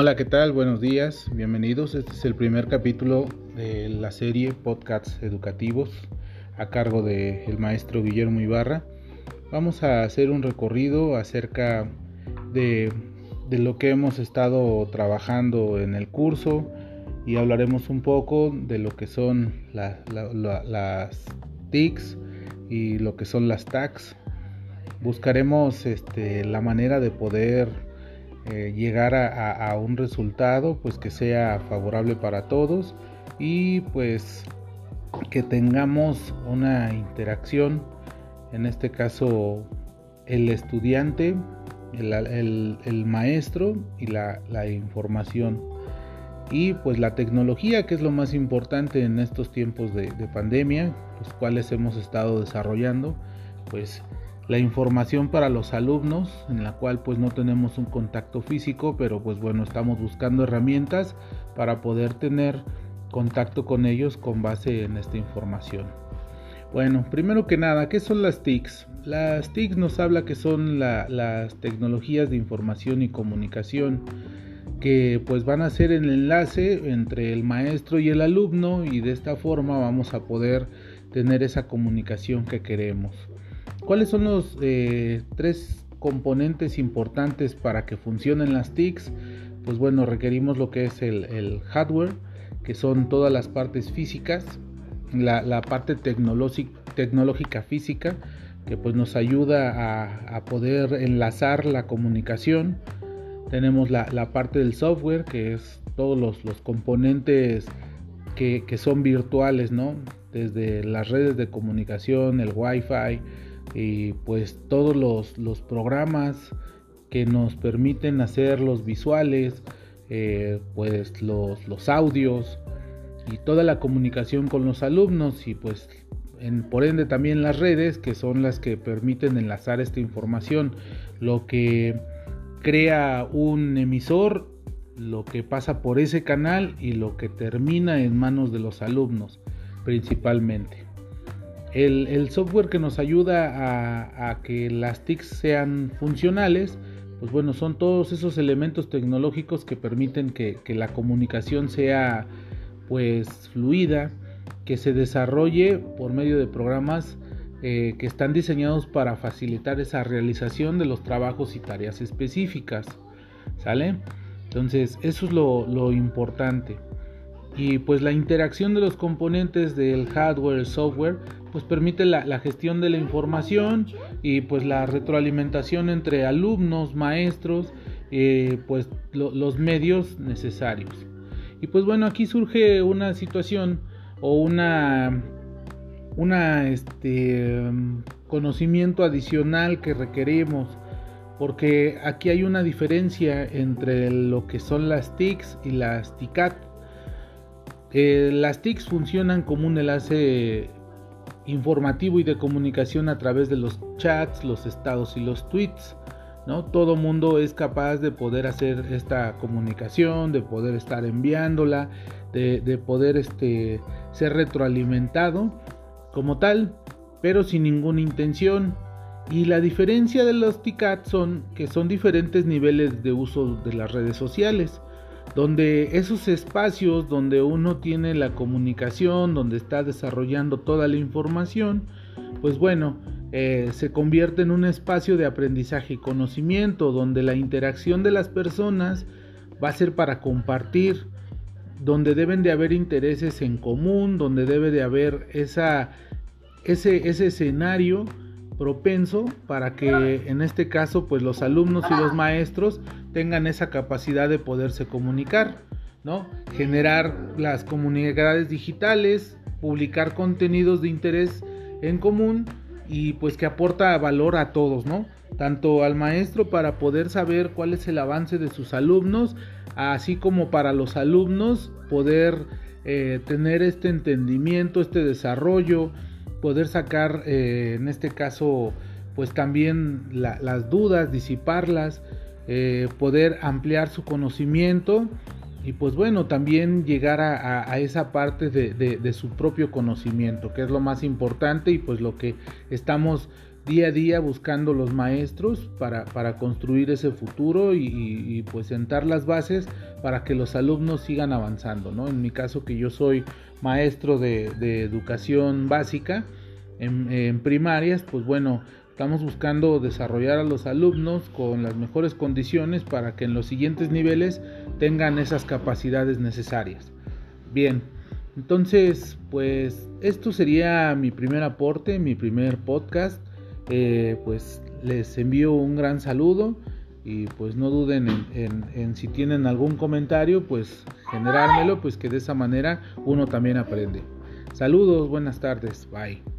Hola, ¿qué tal? Buenos días, bienvenidos. Este es el primer capítulo de la serie Podcasts Educativos a cargo del maestro Guillermo Ibarra. Vamos a hacer un recorrido acerca de, lo que hemos estado trabajando en el curso y hablaremos un poco de lo que son las TICs y lo que son las TACs. Buscaremos este, la manera de poder eh, llegar a, un resultado pues que sea favorable para todos y pues que tengamos una interacción en este caso el estudiante el, maestro y la, información. Y pues la tecnología que es lo más importante en estos tiempos de, de pandemia los cuales hemos estado desarrollando pues la información para los alumnos, en la cual pues no tenemos un contacto físico, pero pues bueno, estamos buscando herramientas para poder tener contacto con ellos con base en esta información. Bueno, primero que nada, ¿qué son las TICs? Las TICs nos habla que son las tecnologías de información y comunicación que pues van a ser el enlace entre el maestro y el alumno y de esta forma vamos a poder tener esa comunicación que queremos. ¿Cuáles son los eh, tres componentes importantes para que funcionen las TICs? Pues bueno, requerimos lo que es el, hardware, que son todas las partes físicas, la, parte tecnológica física, que pues nos ayuda a, poder enlazar la comunicación. Tenemos la, parte del software, que es todos los, componentes que, son virtuales, ¿no? Desde las redes de comunicación, el Wi-Fi, y pues todos los, programas que nos permiten hacer los visuales, eh, pues los, los, audios y toda la comunicación con los alumnos y pues en, por ende también las redes que son las que permiten enlazar esta información, lo que crea un emisor, lo que pasa por ese canal y lo que termina en manos de los alumnos principalmente. El, software que nos ayuda a, que las TICs sean funcionales, pues bueno, son todos esos elementos tecnológicos que permiten que, la comunicación sea pues fluida, que se desarrolle por medio de programas eh, que están diseñados para facilitar esa realización de los trabajos y tareas específicas. ¿Sale? Entonces, eso es lo, lo importante y pues la interacción de los componentes del hardware y software pues permite la, gestión de la información y pues la retroalimentación entre alumnos, maestros, eh, pues los medios necesarios. Y pues bueno, aquí surge una situación o una, una este, conocimiento adicional que requerimos porque aquí hay una diferencia entre lo que son las TICs y las TICAT. Las TICs funcionan como un enlace informativo y de comunicación a través de los chats, los estados y los tweets. ¿no? Todo mundo es capaz de poder hacer esta comunicación, de poder estar enviándola, de, poder este, ser retroalimentado como tal, pero sin ninguna intención. Y la diferencia de los TICAT son que son diferentes niveles de uso de las redes sociales donde esos espacios donde uno tiene la comunicación, donde está desarrollando toda la información, pues bueno, eh, se convierte en un espacio de aprendizaje y conocimiento, donde la interacción de las personas va a ser para compartir, donde deben de haber intereses en común, donde debe de haber esa, ese, ese escenario propenso para que en este caso pues los alumnos y los maestros tengan esa capacidad de poderse comunicar, ¿no? Generar las comunidades digitales, publicar contenidos de interés en común y pues que aporta valor a todos, ¿no? Tanto al maestro para poder saber cuál es el avance de sus alumnos, así como para los alumnos poder eh, tener este entendimiento, este desarrollo, poder sacar eh, en este caso pues también las dudas, disiparlas, eh, poder ampliar su conocimiento y pues bueno, también llegar a, esa parte de, su propio conocimiento, que es lo más importante y pues lo que estamos día a día buscando los maestros para, construir ese futuro y, pues sentar las bases para que los alumnos sigan avanzando, ¿no? En mi caso que yo soy maestro de, educación básica en primarias, pues bueno, Estamos buscando desarrollar a los alumnos con las mejores condiciones para que en los siguientes niveles tengan esas capacidades necesarias. Bien, entonces pues esto sería mi primer aporte, mi primer podcast. Eh, pues les envío un gran saludo y pues no duden en, en, si tienen algún comentario pues generármelo pues que de esa manera uno también aprende. Saludos, buenas tardes, bye.